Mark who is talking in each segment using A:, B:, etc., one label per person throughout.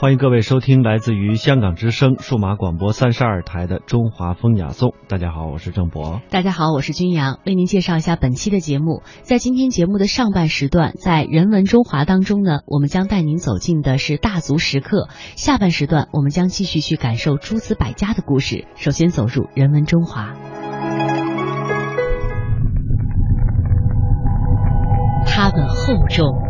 A: 欢迎各位收听来自于香港之声数码广播三十二台的《中华风雅颂》。大家好，我是郑博。
B: 大家好，我是君阳。为您介绍一下本期的节目。在今天节目的上半时段，在人文中华当中呢，我们将带您走进的是大足石刻；下半时段，我们将继续去感受诸子百家的故事。首先走入人文中华，他们厚重。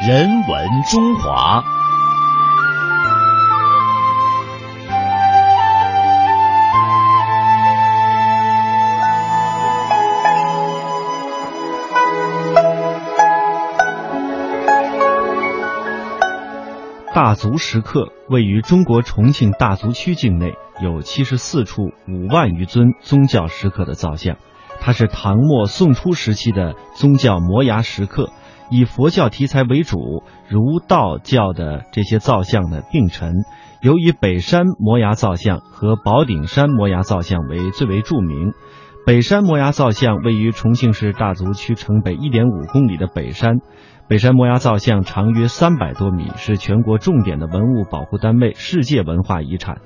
C: 人文中华，
A: 大足石刻位于中国重庆大足区境内，有七十四处五万余尊宗教石刻的造像。它是唐末宋初时期的宗教摩崖石刻。以佛教题材为主，如道教的这些造像呢并陈。由以北山摩崖造像和宝顶山摩崖造像为最为著名。北山摩崖造像位于重庆市大足区城北一点五公里的北山。北山摩崖造像长约三百多米，是全国重点的文物保护单位、世界文化遗产。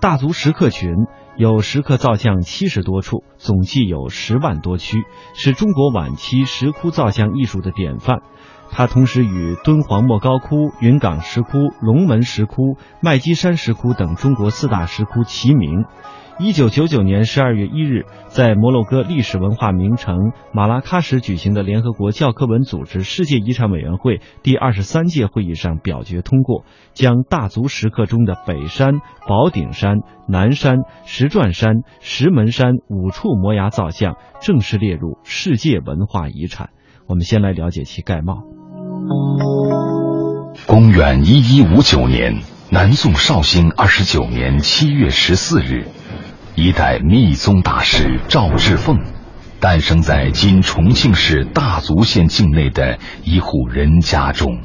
A: 大足石刻群有石刻造像七十多处，总计有十万多区，是中国晚期石窟造像艺术的典范。它同时与敦煌莫高窟、云冈石窟、龙门石窟、麦积山石窟等中国四大石窟齐名。一九九九年十二月一日，在摩洛哥历史文化名城马拉喀什举行的联合国教科文组织世界遗产委员会第二十三届会议上表决通过，将大足石刻中的北山、宝顶山、南山、石转山、石门山五处摩崖造像正式列入世界文化遗产。我们先来了解其概貌。
D: 公元一一五九年，南宋绍兴二十九年七月十四日。一代密宗大师赵志凤，诞生在今重庆市大足县境内的一户人家中。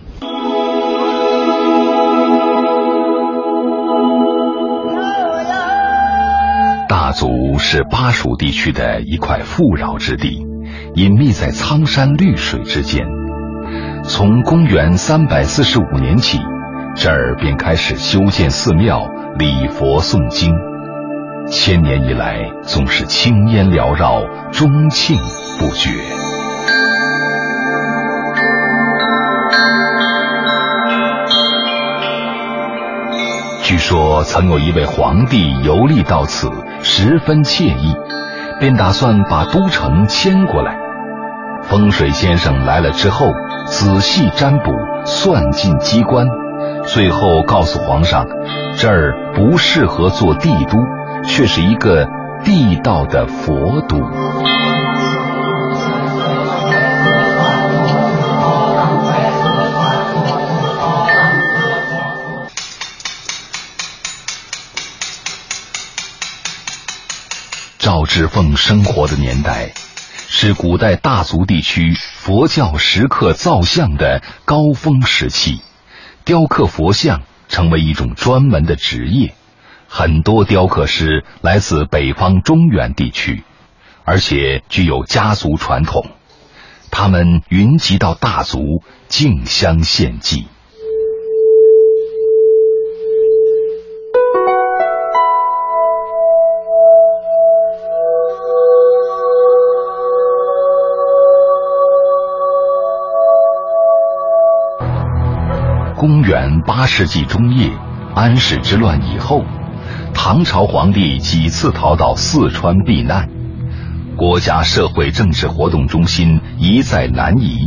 D: 大足是巴蜀地区的一块富饶之地，隐秘在苍山绿水之间。从公元三百四十五年起，这儿便开始修建寺庙、礼佛诵经。千年以来，总是青烟缭绕，钟磬不绝。据说，曾有一位皇帝游历到此，十分惬意，便打算把都城迁过来。风水先生来了之后，仔细占卜，算尽机关，最后告诉皇上，这儿不适合做帝都。却是一个地道的佛都。赵志凤生活的年代，是古代大足地区佛教石刻造像的高峰时期，雕刻佛像成为一种专门的职业，很多雕刻师来自北方中原地区，而且具有家族传统。他们云集到大族竞相献祭。公元八世纪中叶，安史之乱以后，唐朝皇帝几次逃到四川避难，国家社会政治活动中心一再南移，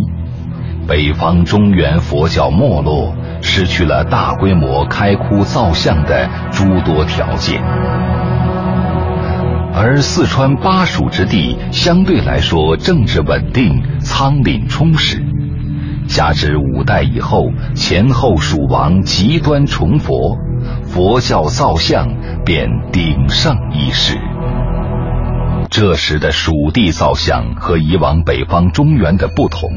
D: 北方中原佛教没落，失去了大规模开窟造像的诸多条件，而四川巴蜀之地相对来说政治稳定，仓廪充实。加之五代以后前后蜀王极端崇佛，佛教造像便鼎盛一时。这时的蜀地造像和以往北方中原的不同，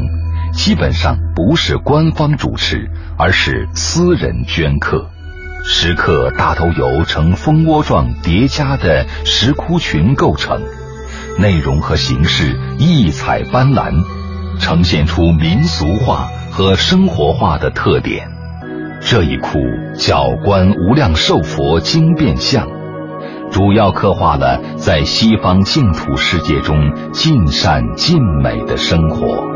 D: 基本上不是官方主持，而是私人镌刻。石刻大都由呈蜂窝状叠加的石窟群构成，内容和形式异彩斑斓。呈现出民俗化和生活化的特点。这一窟叫“观无量寿佛经变像”，主要刻画了在西方净土世界中尽善尽美的生活。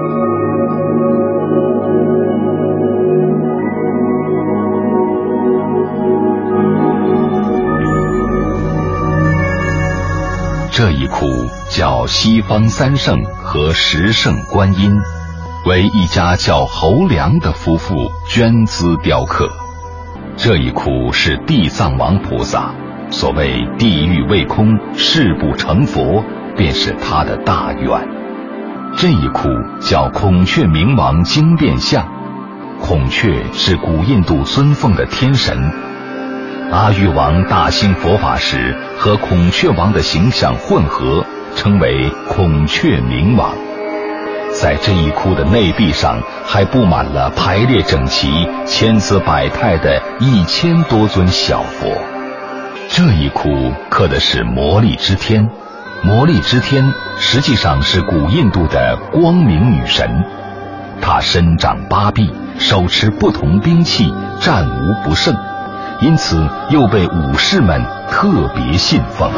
D: 这一窟叫西方三圣和十圣观音，为一家叫侯良的夫妇捐资雕刻。这一窟是地藏王菩萨，所谓地狱未空，誓不成佛，便是他的大愿。这一窟叫孔雀明王经变像，孔雀是古印度尊奉的天神。阿育王大兴佛法时，和孔雀王的形象混合，称为孔雀明王。在这一窟的内壁上，还布满了排列整齐、千姿百态的一千多尊小佛。这一窟刻的是魔力之天，魔力之天实际上是古印度的光明女神，她身长八臂，手持不同兵器，战无不胜。因此，又被武士们特别信奉。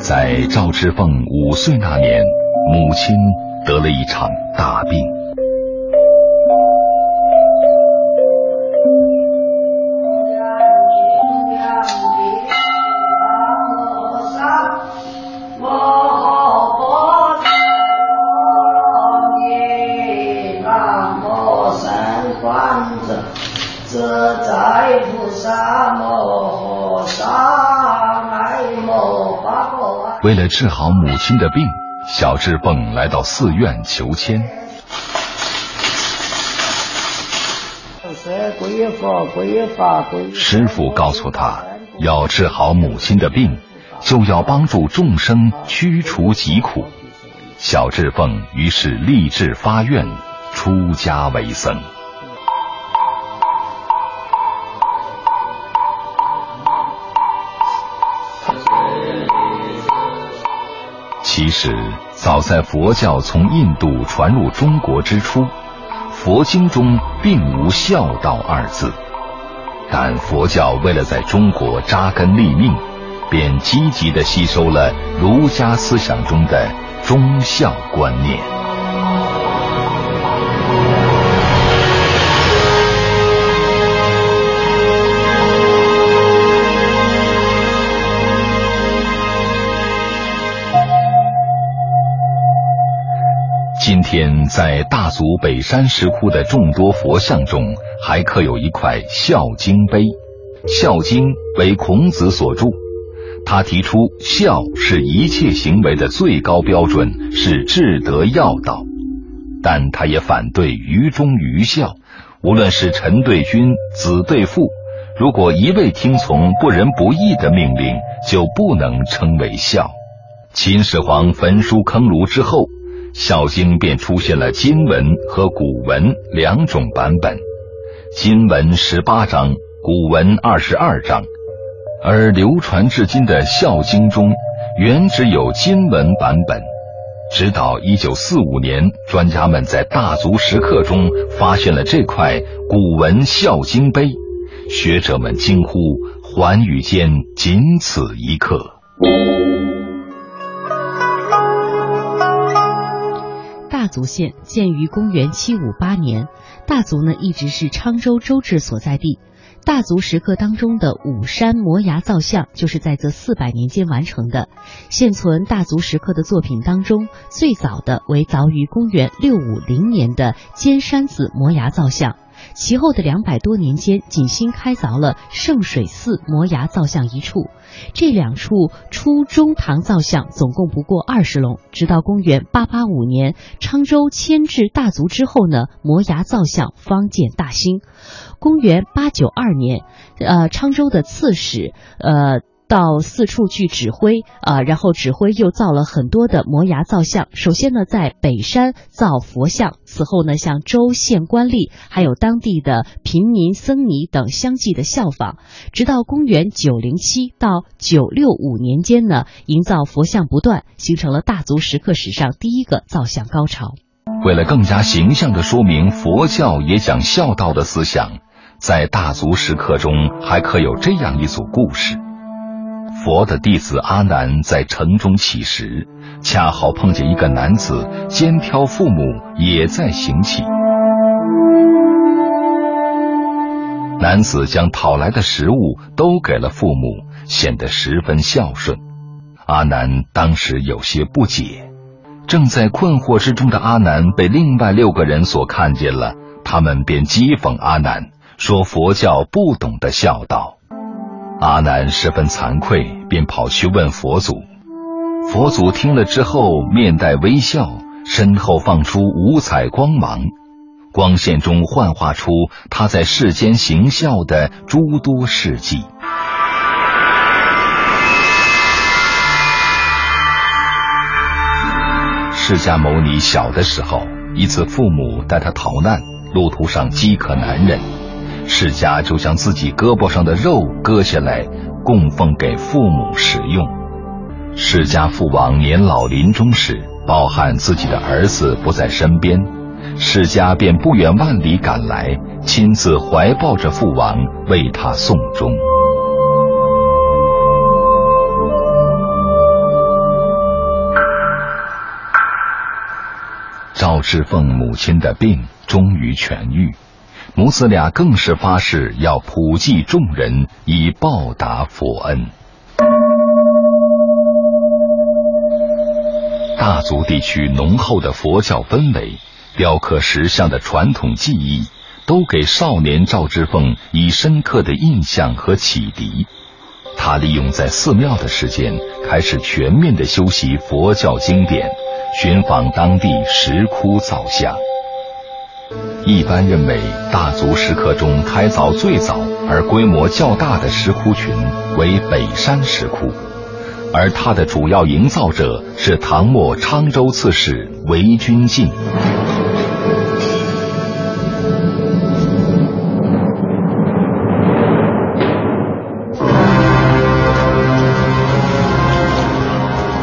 D: 在赵之凤五岁那年，母亲得了一场大病。为了治好母亲的病，小智凤来到寺院求签。师傅告诉他，要治好母亲的病，就要帮助众生驱除疾苦。小智凤于是立志发愿，出家为僧。其实，早在佛教从印度传入中国之初，佛经中并无孝道二字，但佛教为了在中国扎根立命，便积极地吸收了儒家思想中的忠孝观念。天在大足北山石窟的众多佛像中，还刻有一块孝经碑。孝经为孔子所著，他提出孝是一切行为的最高标准，是至德要道。但他也反对愚忠愚孝，无论是臣对君、子对父，如果一味听从不仁不义的命令，就不能称为孝。秦始皇焚书坑儒之后。孝经便出现了金文和古文两种版本，金文十八章，古文二十二章。而流传至今的孝经中，原只有金文版本。直到一九四五年，专家们在大足石刻中发现了这块古文孝经碑，学者们惊呼：“寰宇间仅此一刻。”
B: 大足县建于公元七五八年，大足呢一直是昌州州治所在地。大足石刻当中的五山摩崖造像，就是在这四百年间完成的。现存大足石刻的作品当中，最早的为凿于公元六五零年的尖山子摩崖造像。其后的两百多年间，仅新开凿了圣水寺摩崖造像一处。这两处初中唐造像总共不过二十龙。直到公元八八五年，昌州迁至大足之后呢，摩崖造像方见大兴。公元八九二年，呃，昌州的刺史，呃。到四处去指挥啊，然后指挥又造了很多的摩崖造像。首先呢，在北山造佛像，此后呢，向州县官吏还有当地的平民僧尼等相继的效仿。直到公元九零七到九六五年间呢，营造佛像不断，形成了大足石刻史上第一个造像高潮。
D: 为了更加形象的说明佛教也讲孝道的思想，在大足石刻中还刻有这样一组故事。佛的弟子阿难在城中乞食，恰好碰见一个男子肩挑父母也在行乞。男子将讨来的食物都给了父母，显得十分孝顺。阿难当时有些不解，正在困惑之中的阿难被另外六个人所看见了，他们便讥讽阿难，说佛教不懂得孝道。阿难十分惭愧，便跑去问佛祖。佛祖听了之后，面带微笑，身后放出五彩光芒，光线中幻化出他在世间行孝的诸多事迹。释迦牟尼小的时候，一次父母带他逃难，路途上饥渴难忍。释迦就将自己胳膊上的肉割下来，供奉给父母食用。释迦父王年老临终时，抱憾自己的儿子不在身边，释迦便不远万里赶来，亲自怀抱着父王为他送终。赵志凤母亲的病终于痊愈。母子俩更是发誓要普济众人，以报答佛恩。大足地区浓厚的佛教氛围、雕刻石像的传统技艺，都给少年赵之凤以深刻的印象和启迪。他利用在寺庙的时间，开始全面的修习佛教经典，寻访当地石窟造像。一般认为，大足石刻中开凿最早而规模较大的石窟群为北山石窟，而它的主要营造者是唐末昌州刺史韦君敬。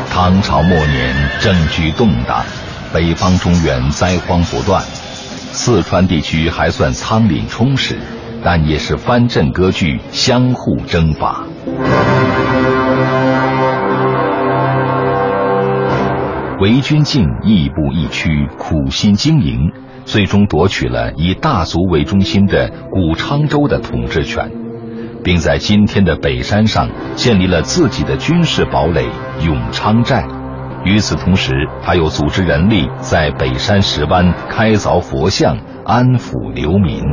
D: 唐朝末年，政局动荡，北方中原灾荒不断。四川地区还算仓廪充实，但也是藩镇割据，相互征伐。韦君敬亦步亦趋，苦心经营，最终夺取了以大足为中心的古昌州的统治权，并在今天的北山上建立了自己的军事堡垒永昌寨。与此同时，他又组织人力在北山石湾开凿佛像，安抚流民。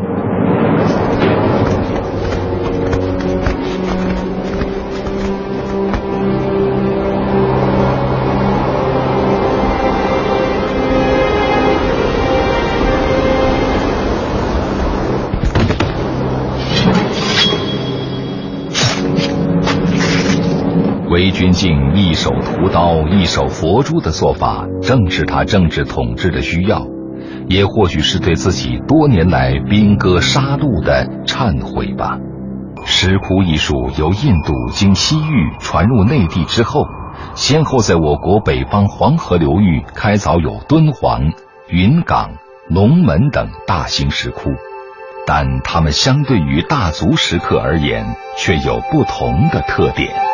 D: 韦君敬一手屠刀，一手佛珠的做法正是他政治统治的需要，也或许是对自己多年来兵戈杀戮的忏悔吧。石窟艺术由印度经西域传入内地之后，先后在我国北方黄河流域开凿有敦煌、云冈、龙门等大型石窟，但它们相对于大足石刻而言，却有不同的特点。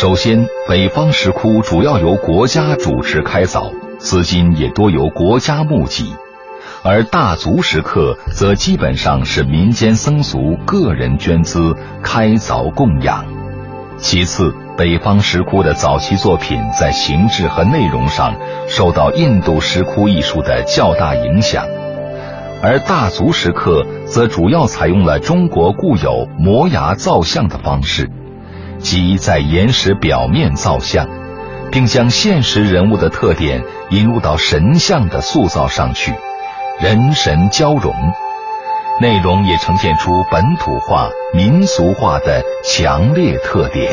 D: 首先，北方石窟主要由国家主持开凿，资金也多由国家募集。而大足石刻则基本上是民间僧俗个人捐资开凿供养。其次，北方石窟的早期作品在形制和内容上受到印度石窟艺术的较大影响，而大足石刻则主要采用了中国固有磨牙造像的方式，即在岩石表面造像，并将现实人物的特点引入到神像的塑造上去。人神交融，内容也呈现出本土化、民俗化的强烈特点。